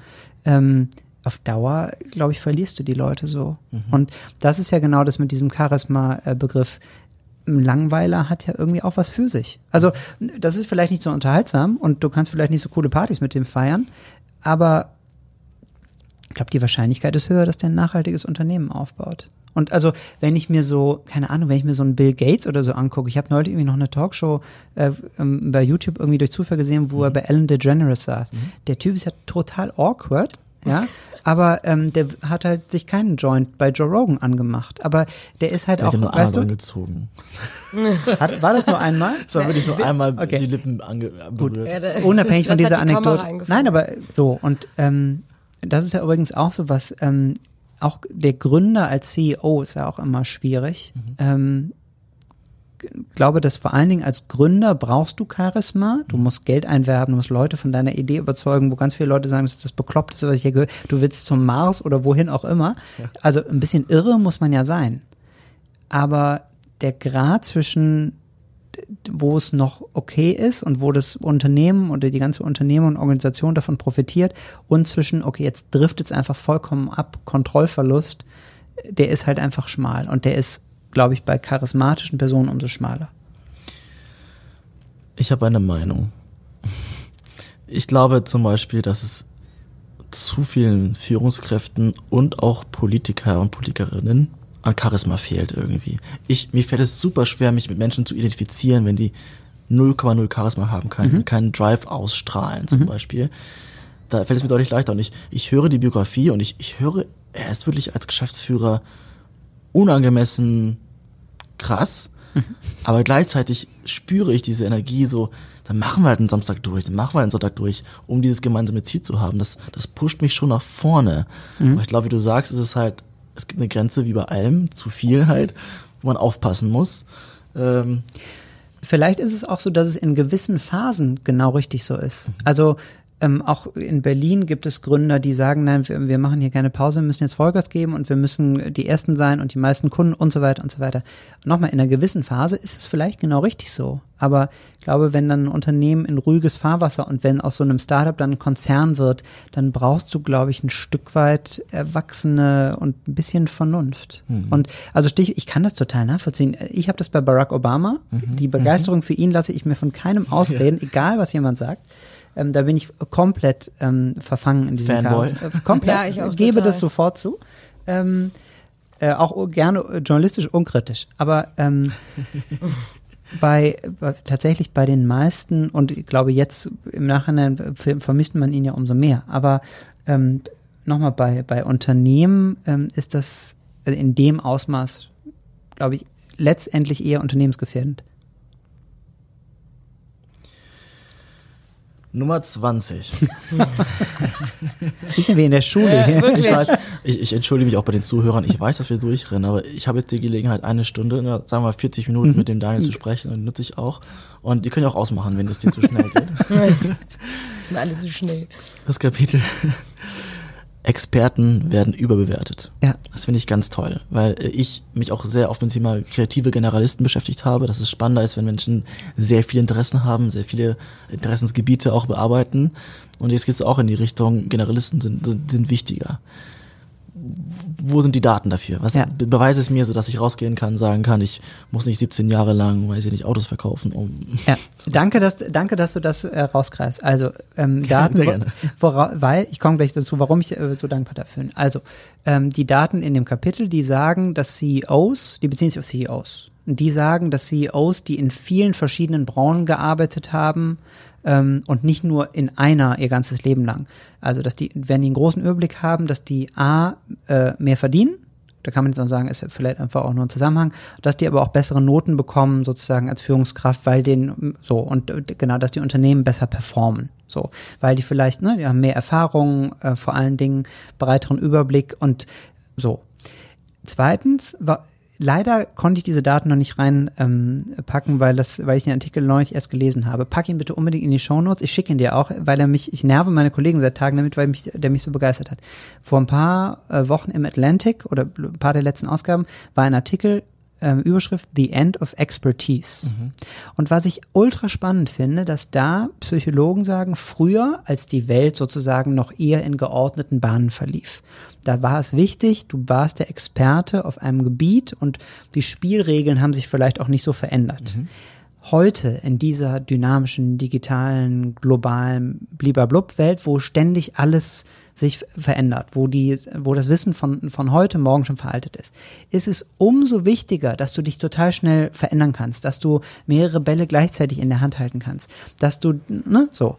Ähm, auf Dauer, glaube ich, verlierst du die Leute so. Mhm. Und das ist ja genau das mit diesem Charisma-Begriff. Ein Langweiler hat ja irgendwie auch was für sich. Also, das ist vielleicht nicht so unterhaltsam und du kannst vielleicht nicht so coole Partys mit dem feiern, aber ich glaube, die Wahrscheinlichkeit ist höher, dass der ein nachhaltiges Unternehmen aufbaut. Und also, wenn ich mir so, keine Ahnung, wenn ich mir so einen Bill Gates oder so angucke, ich habe neulich irgendwie noch eine Talkshow äh, ähm, bei YouTube irgendwie durch Zufall gesehen, wo mhm. er bei Ellen DeGeneres saß. Mhm. Der Typ ist ja total awkward, ja, aber ähm, der hat halt sich keinen Joint bei Joe Rogan angemacht. Aber der ist halt der auch, nur weißt du, angezogen. Hat, war das nur einmal? Das war wirklich nur einmal okay. die Lippen ange berührt. Ja, Unabhängig von dieser die Anekdote. Nein, aber so und ähm, das ist ja übrigens auch so was. Ähm, auch der Gründer als CEO ist ja auch immer schwierig. Mhm. Ähm, glaube, dass vor allen Dingen als Gründer brauchst du Charisma. Du musst Geld einwerben, du musst Leute von deiner Idee überzeugen, wo ganz viele Leute sagen, das ist das Bekloppteste, was ich hier gehört. Du willst zum Mars oder wohin auch immer. Ja. Also ein bisschen irre muss man ja sein. Aber der Grad zwischen wo es noch okay ist und wo das Unternehmen oder die ganze Unternehmen und Organisation davon profitiert und zwischen, okay, jetzt driftet es einfach vollkommen ab, Kontrollverlust, der ist halt einfach schmal und der ist glaube ich, bei charismatischen Personen umso schmaler. Ich habe eine Meinung. Ich glaube zum Beispiel, dass es zu vielen Führungskräften und auch Politiker und Politikerinnen an Charisma fehlt irgendwie. Ich, mir fällt es super schwer, mich mit Menschen zu identifizieren, wenn die 0,0 Charisma haben, keinen, mhm. keinen Drive ausstrahlen zum mhm. Beispiel. Da fällt es mir deutlich leichter. Und ich, ich höre die Biografie und ich, ich höre, er ist wirklich als Geschäftsführer unangemessen krass, mhm. aber gleichzeitig spüre ich diese Energie so, dann machen wir halt einen Samstag durch, dann machen wir einen Sonntag durch, um dieses gemeinsame Ziel zu haben. Das, das pusht mich schon nach vorne. Mhm. Aber ich glaube, wie du sagst, ist es halt, es gibt eine Grenze wie bei allem, zu viel halt, wo man aufpassen muss. Ähm, Vielleicht ist es auch so, dass es in gewissen Phasen genau richtig so ist. Also ähm, auch in Berlin gibt es Gründer, die sagen, nein, wir, wir, machen hier keine Pause, wir müssen jetzt Vollgas geben und wir müssen die Ersten sein und die meisten Kunden und so weiter und so weiter. Nochmal, in einer gewissen Phase ist es vielleicht genau richtig so. Aber ich glaube, wenn dann ein Unternehmen in ruhiges Fahrwasser und wenn aus so einem Startup dann ein Konzern wird, dann brauchst du, glaube ich, ein Stück weit Erwachsene und ein bisschen Vernunft. Mhm. Und also Stich, ich kann das total nachvollziehen. Ich habe das bei Barack Obama. Mhm. Die Begeisterung mhm. für ihn lasse ich mir von keinem ausreden, ja. egal was jemand sagt. Ähm, da bin ich komplett ähm, verfangen in diesem Fanboy. Chaos. Äh, komplett, Ja, ich auch gebe total. das sofort zu. Ähm, äh, auch gerne journalistisch unkritisch. Aber ähm, bei, bei tatsächlich bei den meisten und ich glaube jetzt im Nachhinein ver- vermisst man ihn ja umso mehr. Aber ähm, nochmal bei bei Unternehmen ähm, ist das also in dem Ausmaß, glaube ich, letztendlich eher unternehmensgefährdend. Nummer 20. Bisschen wie in der Schule. Ja. Ich weiß, ich, ich entschuldige mich auch bei den Zuhörern. Ich weiß, dass wir durchrennen, aber ich habe jetzt die Gelegenheit, eine Stunde, sagen wir mal 40 Minuten Mhm. mit dem Daniel zu sprechen und nutze ich auch. Und die können ja auch ausmachen, wenn es dir zu schnell geht. Das ist mir alles so schnell. Das Kapitel. Experten werden überbewertet. Ja. Das finde ich ganz toll, weil äh, ich mich auch sehr oft mit dem Thema kreative Generalisten beschäftigt habe, dass es spannender ist, wenn Menschen sehr viele Interessen haben, sehr viele Interessensgebiete auch bearbeiten. Und jetzt geht es auch in die Richtung, Generalisten sind, sind, sind wichtiger. Wo sind die Daten dafür? Was Ja. be beweise es mir, so dass ich rausgehen kann, sagen kann, ich muss nicht 17 Jahre lang, weiß ich nicht, Autos verkaufen, um Ja, danke, dass, danke, dass du das äh, rauskreist. Also ähm, Daten, Sehr gerne. Wora, weil ich komme gleich dazu, warum ich äh, so dankbar dafür bin. Also ähm, die Daten in dem Kapitel, die sagen, dass CEOs, die beziehen sich auf CEOs, und die sagen, dass CEOs, die in vielen verschiedenen Branchen gearbeitet haben ähm, und nicht nur in einer ihr ganzes Leben lang, also dass die, wenn die einen großen Überblick haben, dass die a äh, mehr verdienen da kann man jetzt auch sagen, ist vielleicht einfach auch nur ein Zusammenhang, dass die aber auch bessere Noten bekommen, sozusagen als Führungskraft, weil den, so, und genau, dass die Unternehmen besser performen. So, weil die vielleicht, ne, die haben mehr Erfahrung, äh, vor allen Dingen breiteren Überblick und so. Zweitens, leider konnte ich diese Daten noch nicht rein ähm, weil das, weil ich den Artikel neulich erst gelesen habe. Pack ihn bitte unbedingt in die Shownotes. Ich schicke ihn dir auch, weil er mich, ich nerve meine Kollegen seit Tagen damit, weil mich, der mich so begeistert hat. Vor ein paar äh, Wochen im Atlantic oder ein paar der letzten Ausgaben war ein Artikel ähm, Überschrift The End of Expertise. Und was ich ultra spannend finde, dass da Psychologen sagen, früher, als die Welt sozusagen noch eher in geordneten Bahnen verlief, da war es wichtig, du warst der Experte auf einem Gebiet und die Spielregeln haben sich vielleicht auch nicht so verändert. Heute in dieser dynamischen, digitalen, globalen Blieberblub-Welt, wo ständig alles sich verändert, wo die, wo das Wissen von, von heute morgen schon veraltet ist, ist es umso wichtiger, dass du dich total schnell verändern kannst, dass du mehrere Bälle gleichzeitig in der Hand halten kannst, dass du, ne, so.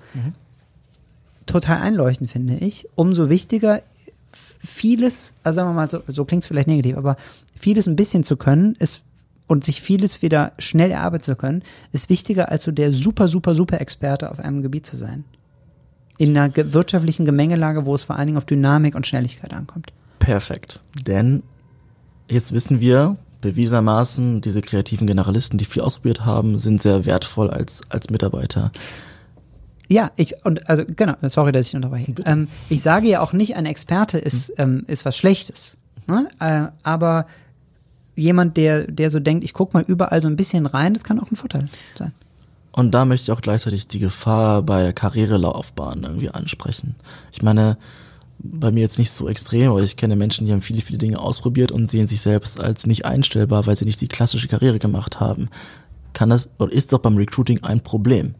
Total einleuchtend finde ich. Umso wichtiger, vieles, also sagen wir mal, so, so klingt es vielleicht negativ, aber vieles ein bisschen zu können, ist und sich vieles wieder schnell erarbeiten zu können, ist wichtiger, als so der super, super, super Experte auf einem Gebiet zu sein. In einer ge wirtschaftlichen Gemengelage, wo es vor allen Dingen auf Dynamik und Schnelligkeit ankommt. Perfekt. Denn jetzt wissen wir, bewiesenermaßen, diese kreativen Generalisten, die viel ausprobiert haben, sind sehr wertvoll als, als Mitarbeiter. Ja, ich und also genau, sorry, dass ich unterbreche. Ähm, ich sage ja auch nicht, ein Experte ist ähm, ist was Schlechtes, ne? äh, aber jemand, der der so denkt, ich guck mal überall so ein bisschen rein, das kann auch ein Vorteil sein. Und da möchte ich auch gleichzeitig die Gefahr bei der Karrierelaufbahn irgendwie ansprechen. Ich meine, bei mir jetzt nicht so extrem, aber ich kenne Menschen, die haben viele, viele Dinge ausprobiert und sehen sich selbst als nicht einstellbar, weil sie nicht die klassische Karriere gemacht haben. Kann das, oder ist doch beim Recruiting ein Problem?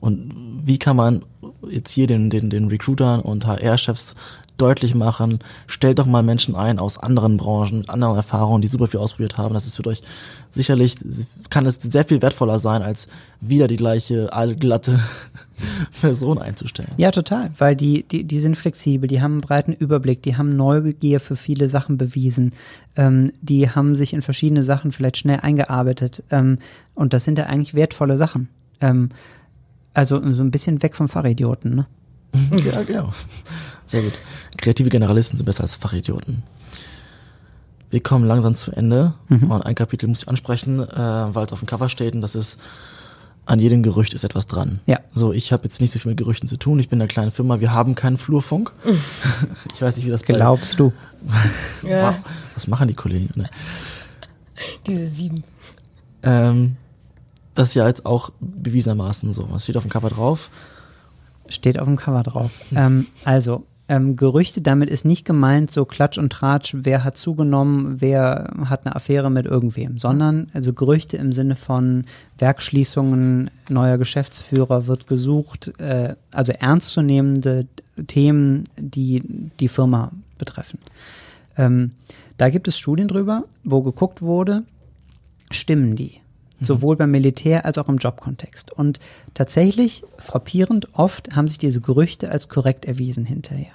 Und wie kann man jetzt hier den, den, den Recruitern und HR-Chefs deutlich machen, stellt doch mal Menschen ein aus anderen Branchen, mit anderen Erfahrungen, die super viel ausprobiert haben. Das ist für euch sicherlich, kann es sehr viel wertvoller sein, als wieder die gleiche allglatte Person einzustellen. Ja, total, weil die, die, die sind flexibel, die haben einen breiten Überblick, die haben Neugier für viele Sachen bewiesen, ähm, die haben sich in verschiedene Sachen vielleicht schnell eingearbeitet ähm, und das sind ja eigentlich wertvolle Sachen. Ähm, also so ein bisschen weg vom Fachidioten, ne? Ja, genau. Sehr gut. Kreative Generalisten sind besser als Fachidioten. Wir kommen langsam zu Ende und ein Kapitel muss ich ansprechen, äh, weil es auf dem Cover steht und das ist an jedem Gerücht ist etwas dran. Ja. So, ich habe jetzt nicht so viel mit Gerüchten zu tun. Ich bin eine kleine Firma. Wir haben keinen Flurfunk. ich weiß nicht, wie das bei- Glaubst du? Ja, was machen die Kollegen? Ne? diese sieben. Ähm, das ist ja jetzt auch bewiesenermaßen so. Was steht auf dem Cover drauf? Steht auf dem Cover drauf. Ähm, also, ähm, Gerüchte, damit ist nicht gemeint so Klatsch und Tratsch, wer hat zugenommen, wer hat eine Affäre mit irgendwem, sondern also Gerüchte im Sinne von Werkschließungen, neuer Geschäftsführer wird gesucht, äh, also ernstzunehmende Themen, die die Firma betreffen. Ähm, da gibt es Studien drüber, wo geguckt wurde, stimmen die? Sowohl beim Militär als auch im Jobkontext. Und tatsächlich, frappierend oft, haben sich diese Gerüchte als korrekt erwiesen hinterher.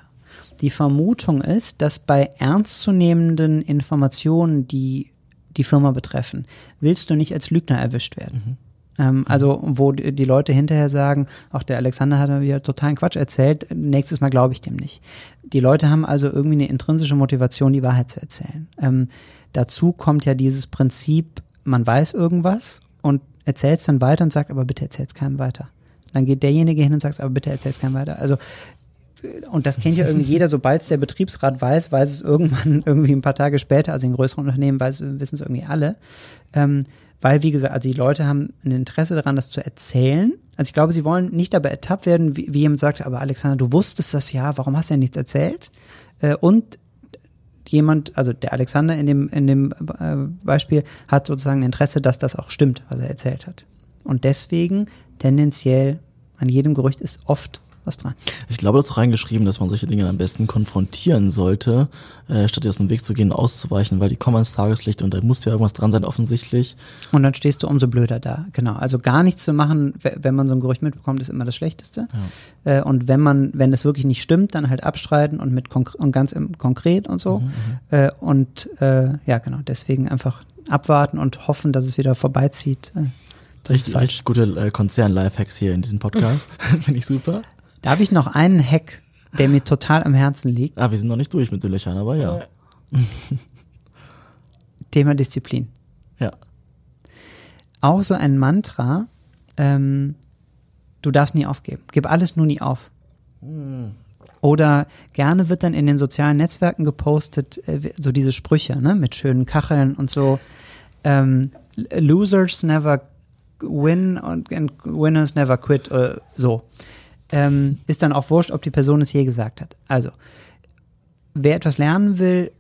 Die Vermutung ist, dass bei ernstzunehmenden Informationen, die die Firma betreffen, willst du nicht als Lügner erwischt werden. Ähm, also, wo die Leute hinterher sagen, auch der Alexander hat mir wieder totalen Quatsch erzählt, nächstes Mal glaube ich dem nicht. Die Leute haben also irgendwie eine intrinsische Motivation, die Wahrheit zu erzählen. Ähm, dazu kommt ja dieses Prinzip, man weiß irgendwas und erzählt es dann weiter und sagt, aber bitte erzählt es keinem weiter. Dann geht derjenige hin und sagt, aber bitte erzähl es keinem weiter. Also und das kennt ja irgendwie jeder, sobald es der Betriebsrat weiß, weiß es irgendwann irgendwie ein paar Tage später, also in größeren Unternehmen weiß, wissen es irgendwie alle. Ähm, weil, wie gesagt, also die Leute haben ein Interesse daran, das zu erzählen. Also ich glaube, sie wollen nicht dabei ertappt werden, wie, wie jemand sagt, aber Alexander, du wusstest das ja, warum hast du denn nichts erzählt? Äh, und jemand, also der Alexander in dem, in dem äh, Beispiel, hat sozusagen Interesse, dass das auch stimmt, was er erzählt hat. Und deswegen tendenziell an jedem Gerücht ist oft was dran. Ich glaube, das ist reingeschrieben, dass man solche Dinge am besten konfrontieren sollte, äh, statt aus dem Weg zu gehen, auszuweichen, weil die kommen ans Tageslicht und da muss ja irgendwas dran sein, offensichtlich. Und dann stehst du umso blöder da. Genau. Also gar nichts zu machen, we- wenn man so ein Gerücht mitbekommt, ist immer das Schlechteste. Äh, und wenn man, wenn es wirklich nicht stimmt, dann halt abstreiten und mit und ganz im, konkret und so. Äh, und äh, ja, genau. Deswegen einfach abwarten und hoffen, dass es wieder vorbeizieht. Äh, das ist Richtig, falsch. richtig gute äh, Konzern-Lifehacks hier in diesem Podcast. Finde ich super. Darf ich noch einen Hack, der mir total am Herzen liegt? Ah, wir sind noch nicht durch mit den Löchern, aber ja. Thema Disziplin. Ja. Auch so ein Mantra, ähm, du darfst nie aufgeben. Gib alles nur nie auf. Oder gerne wird dann in den sozialen Netzwerken gepostet, äh, so diese Sprüche, ne, mit schönen Kacheln und so. Ähm, Losers never win und and winners never quit, äh, so. Ähm, ist dann auch wurscht, ob die Person es je gesagt hat. Also, wer etwas lernen will,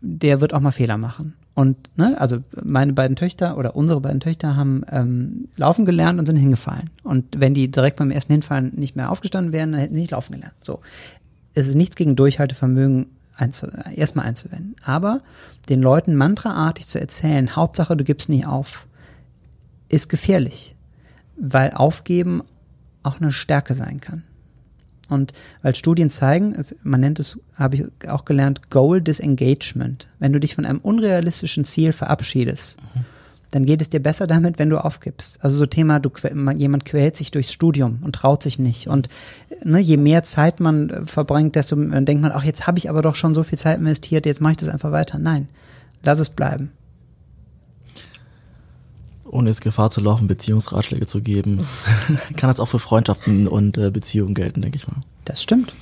der wird auch mal Fehler machen. Und, ne, also meine beiden Töchter oder unsere beiden Töchter haben ähm, laufen gelernt und sind hingefallen. Und wenn die direkt beim ersten Hinfallen nicht mehr aufgestanden wären, dann hätten sie nicht laufen gelernt. So. Es ist nichts gegen Durchhaltevermögen einzu erstmal einzuwenden. Aber den Leuten mantraartig zu erzählen, Hauptsache du gibst nie auf, ist gefährlich. Weil aufgeben auch eine Stärke sein kann. Und weil Studien zeigen, man nennt es, habe ich auch gelernt, Goal Disengagement. Wenn du dich von einem unrealistischen Ziel verabschiedest, dann geht es dir besser damit, wenn du aufgibst. Also so Thema, du, jemand quält sich durchs Studium und traut sich nicht. Und ne, je mehr Zeit man äh, verbringt, desto denkt man, ach, jetzt habe ich aber doch schon so viel Zeit investiert, jetzt mache ich das einfach weiter. Nein, lass es bleiben. Ohne jetzt Gefahr zu laufen, Beziehungsratschläge zu geben, kann das auch für Freundschaften und äh, Beziehungen gelten, denke ich mal. Das stimmt.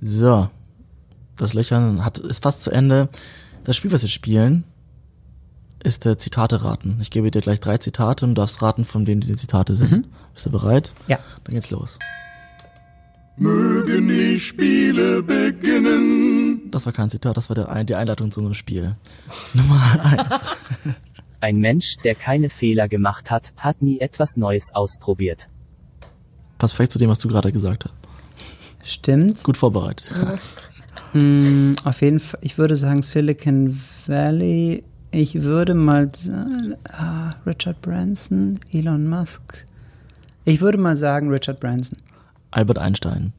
So, das Löchern hat, ist fast zu Ende. Das Spiel, was wir spielen, ist äh, Zitate raten. Ich gebe dir gleich drei Zitate und du darfst raten, von wem diese Zitate sind. Bist du bereit? Ja. Dann geht's los. Mögen die Spiele beginnen. Das war kein Zitat, das war der, die Einleitung zu unserem Spiel. Nummer eins. Ein Mensch, der keine Fehler gemacht hat, hat nie etwas Neues ausprobiert. Passt perfekt zu dem, was du gerade gesagt hast. Stimmt. Gut vorbereitet. Mm, auf jeden Fall, ich würde sagen Silicon Valley. Ich würde mal sagen, ah, Richard Branson, Elon Musk. Ich würde mal sagen Richard Branson. Albert Einstein.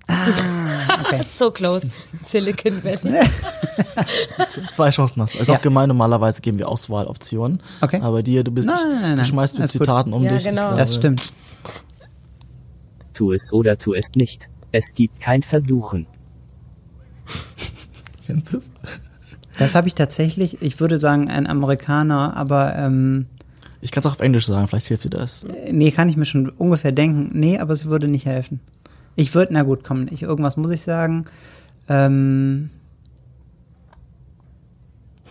So close. Silicon Valley. Zwei Chancen hast. du. Ist Ja. auch gemein, normalerweise geben wir Auswahloptionen. Okay. Aber dir, du bist, Nein, nein, nein, du schmeißt mit gut. Zitaten um Ja, dich. Ich genau. glaube, Das stimmt. Tu es oder tu es nicht. Es gibt kein Versuchen. Kennst du's? Das habe ich tatsächlich, ich würde sagen, ein Amerikaner, aber ähm, Ich kann es auch auf Englisch sagen, vielleicht hilft dir das. nee, kann ich mir schon ungefähr denken. Nee, aber es würde nicht helfen. Ich würde, na gut, komm, ich, irgendwas muss ich sagen. Ähm,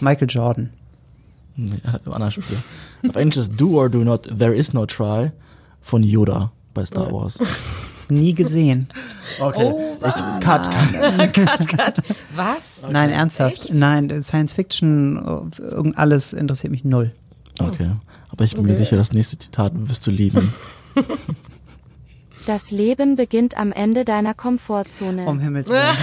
Michael Jordan. Nee, im anderen Spiel. auf Englisch ist Do or Do Not, There is no try von Yoda bei Star Wars. Nie gesehen. Okay. Oh, ich, cut, cut. cut, cut. Was? Nein, ernsthaft. Echt? Nein, Science Fiction, irgend alles interessiert mich null. Okay. Aber ich bin mir sicher, das nächste Zitat wirst du lieben. Das Leben beginnt am Ende deiner Komfortzone. Um Himmels Willen.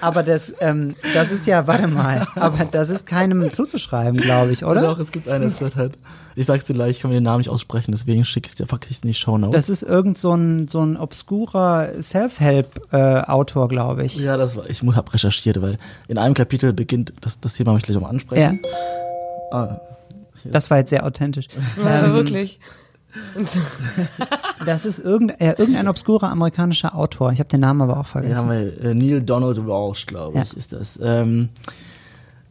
aber das, ähm, das ist ja, warte mal, aber das ist keinem zuzuschreiben, glaube ich, oder? Doch, es gibt einen, das wird halt. Ich sag's dir gleich, ich kann mir den Namen nicht aussprechen, deswegen schicke ich es dir faktisch in die Show Notes. Das ist irgend so ein, so ein obskurer Self-Help-Autor, glaube ich. ja, das war, ich muss- hab recherchiert, weil in einem Kapitel beginnt, das, das Thema möchte ich gleich mal Ja, ansprechen. Ah, das war jetzt sehr authentisch. Ja, wirklich. Das ist irgendein, äh, irgendein obskurer amerikanischer Autor. Ich habe den Namen aber auch Ja, vergessen. wir äh, Neil Donald Walsh, glaube Ja. ich, ist das. Ähm,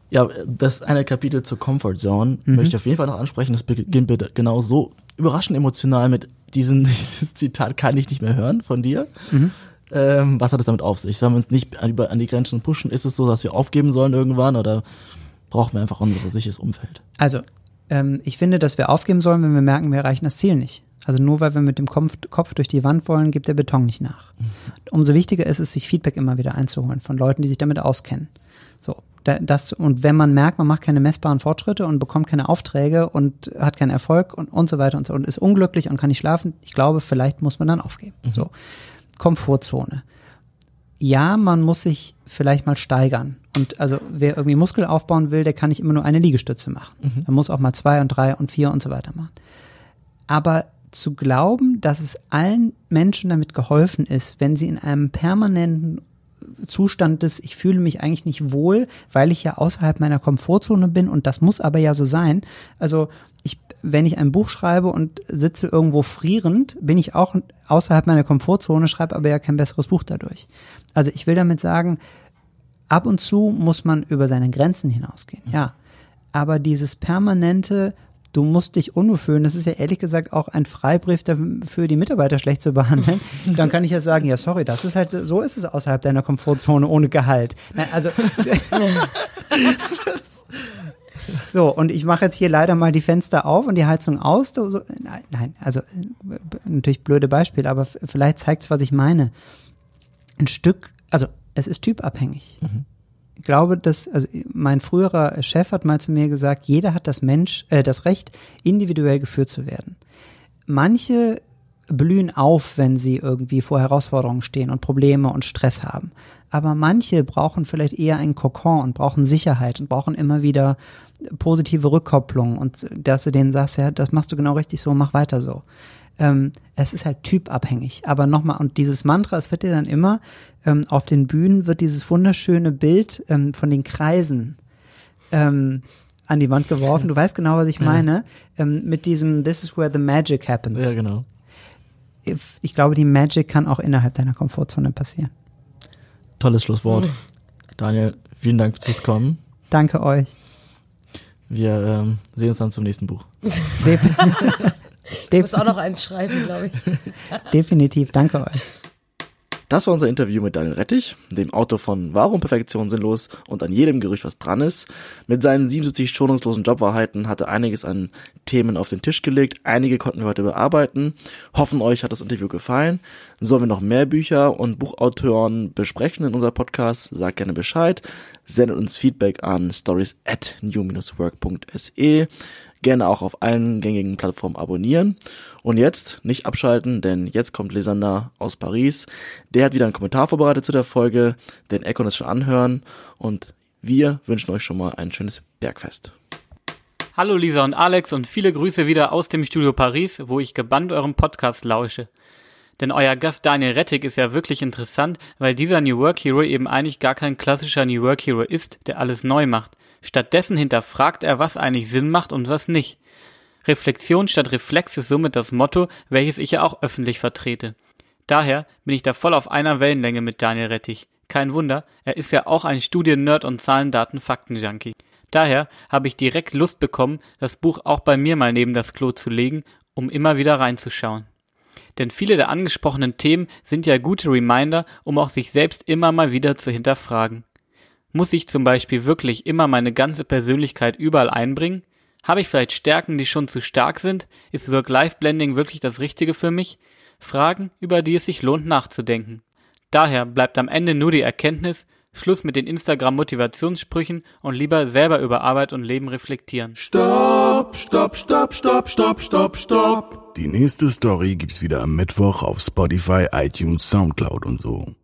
ja, das eine Kapitel zur Comfort Zone Mhm. möchte ich auf jeden Fall noch ansprechen. Das beginnt bitte genau so überraschend emotional mit diesen, dieses Zitat kann ich nicht mehr hören von dir. Mhm. Ähm, was hat es damit auf sich? Sollen wir uns nicht an, über, an die Grenzen pushen? Ist es so, dass wir aufgeben sollen irgendwann oder brauchen wir einfach unser sicheres Umfeld? Also, ähm, ich finde, dass wir aufgeben sollen, wenn wir merken, wir erreichen das Ziel nicht. Also nur weil wir mit dem Kopf, Kopf durch die Wand wollen, gibt der Beton nicht nach. Umso wichtiger ist es, sich Feedback immer wieder einzuholen von Leuten, die sich damit auskennen. So, da- das, und wenn man merkt, man macht keine messbaren Fortschritte und bekommt keine Aufträge und hat keinen Erfolg und, und so weiter und so und ist unglücklich und kann nicht schlafen, ich glaube, vielleicht muss man dann aufgeben. So, Komfortzone. Ja, man muss sich vielleicht mal steigern. Und also wer irgendwie Muskel aufbauen will, der kann nicht immer nur eine Liegestütze machen. Er muss auch mal zwei und drei und vier und so weiter machen. Aber zu glauben, dass es allen Menschen damit geholfen ist, wenn sie in einem permanenten Zustand des, ich fühle mich eigentlich nicht wohl, weil ich ja außerhalb meiner Komfortzone bin und das muss aber ja so sein. Also ich, wenn ich ein Buch schreibe und sitze irgendwo frierend, bin ich auch außerhalb meiner Komfortzone, schreibe aber ja kein besseres Buch dadurch. Also ich will damit sagen, ab und zu muss man über seine Grenzen hinausgehen, ja. Aber dieses permanente, du musst dich unbefühlen, das ist ja ehrlich gesagt auch ein Freibrief dafür, die Mitarbeiter schlecht zu behandeln. Dann kann ich ja sagen, ja, sorry, das ist halt, so ist es außerhalb deiner Komfortzone ohne Gehalt. Nein, also. So, und ich mache jetzt hier leider mal die Fenster auf und die Heizung aus. So, nein, nein, also natürlich blöde Beispiel, aber vielleicht zeigt es, was ich meine. Ein Stück, also es ist typabhängig. Ich glaube, dass, also mein früherer Chef hat mal zu mir gesagt, jeder hat das Mensch, äh, das Recht, individuell geführt zu werden. Manche blühen auf, wenn sie irgendwie vor Herausforderungen stehen und Probleme und Stress haben. Aber manche brauchen vielleicht eher einen Kokon und brauchen Sicherheit und brauchen immer wieder positive Rückkopplung und dass du denen sagst, ja, das machst du genau richtig so, mach weiter so. Ähm, es ist halt typabhängig. Aber nochmal, und dieses Mantra, es wird dir dann immer, ähm, auf den Bühnen wird dieses wunderschöne Bild ähm, von den Kreisen ähm, an die Wand geworfen. Du weißt genau, was ich meine. Ähm, mit diesem This is where the magic happens. Ja, genau. Ich- Ich glaube, die Magic kann auch innerhalb deiner Komfortzone passieren. Tolles Schlusswort. Daniel, vielen Dank fürs Kommen. Danke euch. Wir ähm, sehen uns dann zum nächsten Buch. Ich muss auch noch eins schreiben, glaube ich. Definitiv. Danke euch. Das war unser Interview mit Daniel Rettich, dem Autor von Warum Perfektion sinnlos und an jedem Gerücht was dran ist. Mit seinen 77 schonungslosen Jobwahrheiten hat er einiges an Themen auf den Tisch gelegt. Einige konnten wir heute bearbeiten. Hoffen euch hat das Interview gefallen. Sollen wir noch mehr Bücher und Buchautoren besprechen in unser Podcast? Sagt gerne Bescheid. Sendet uns Feedback an stories at new-work.se. Gerne auch auf allen gängigen Plattformen abonnieren. Und jetzt nicht abschalten, denn jetzt kommt Lysander aus Paris. Der hat wieder einen Kommentar vorbereitet zu der Folge. Den Econ ist schon anhören. Und wir wünschen euch schon mal ein schönes Bergfest. Hallo Lisa und Alex und viele Grüße wieder aus dem Studio Paris, wo ich gebannt eurem Podcast lausche. Denn euer Gast Daniel Rettig ist ja wirklich interessant, weil dieser New Work Hero eben eigentlich gar kein klassischer New Work Hero ist, der alles neu macht. Stattdessen hinterfragt er, was eigentlich Sinn macht und was nicht. Reflexion statt Reflex ist somit das Motto, welches ich ja auch öffentlich vertrete. Daher bin ich da voll auf einer Wellenlänge mit Daniel Rettich. Kein Wunder, er ist ja auch ein Studien-Nerd und Zahlen, Daten, Fakten-Junkie. Daher habe ich direkt Lust bekommen, das Buch auch bei mir mal neben das Klo zu legen, um immer wieder reinzuschauen. Denn viele der angesprochenen Themen sind ja gute Reminder, um auch sich selbst immer mal wieder zu hinterfragen. Muss ich zum Beispiel wirklich immer meine ganze Persönlichkeit überall einbringen? Habe ich vielleicht Stärken, die schon zu stark sind? Ist Work-Life-Blending wirklich das Richtige für mich? Fragen, über die es sich lohnt nachzudenken. Daher bleibt am Ende nur die Erkenntnis, Schluss mit den Instagram-Motivationssprüchen und lieber selber über Arbeit und Leben reflektieren. Stopp, stopp, stopp, stopp, stopp, stopp, stopp. Die nächste Story gibt's wieder am Mittwoch auf Spotify, iTunes, Soundcloud und so.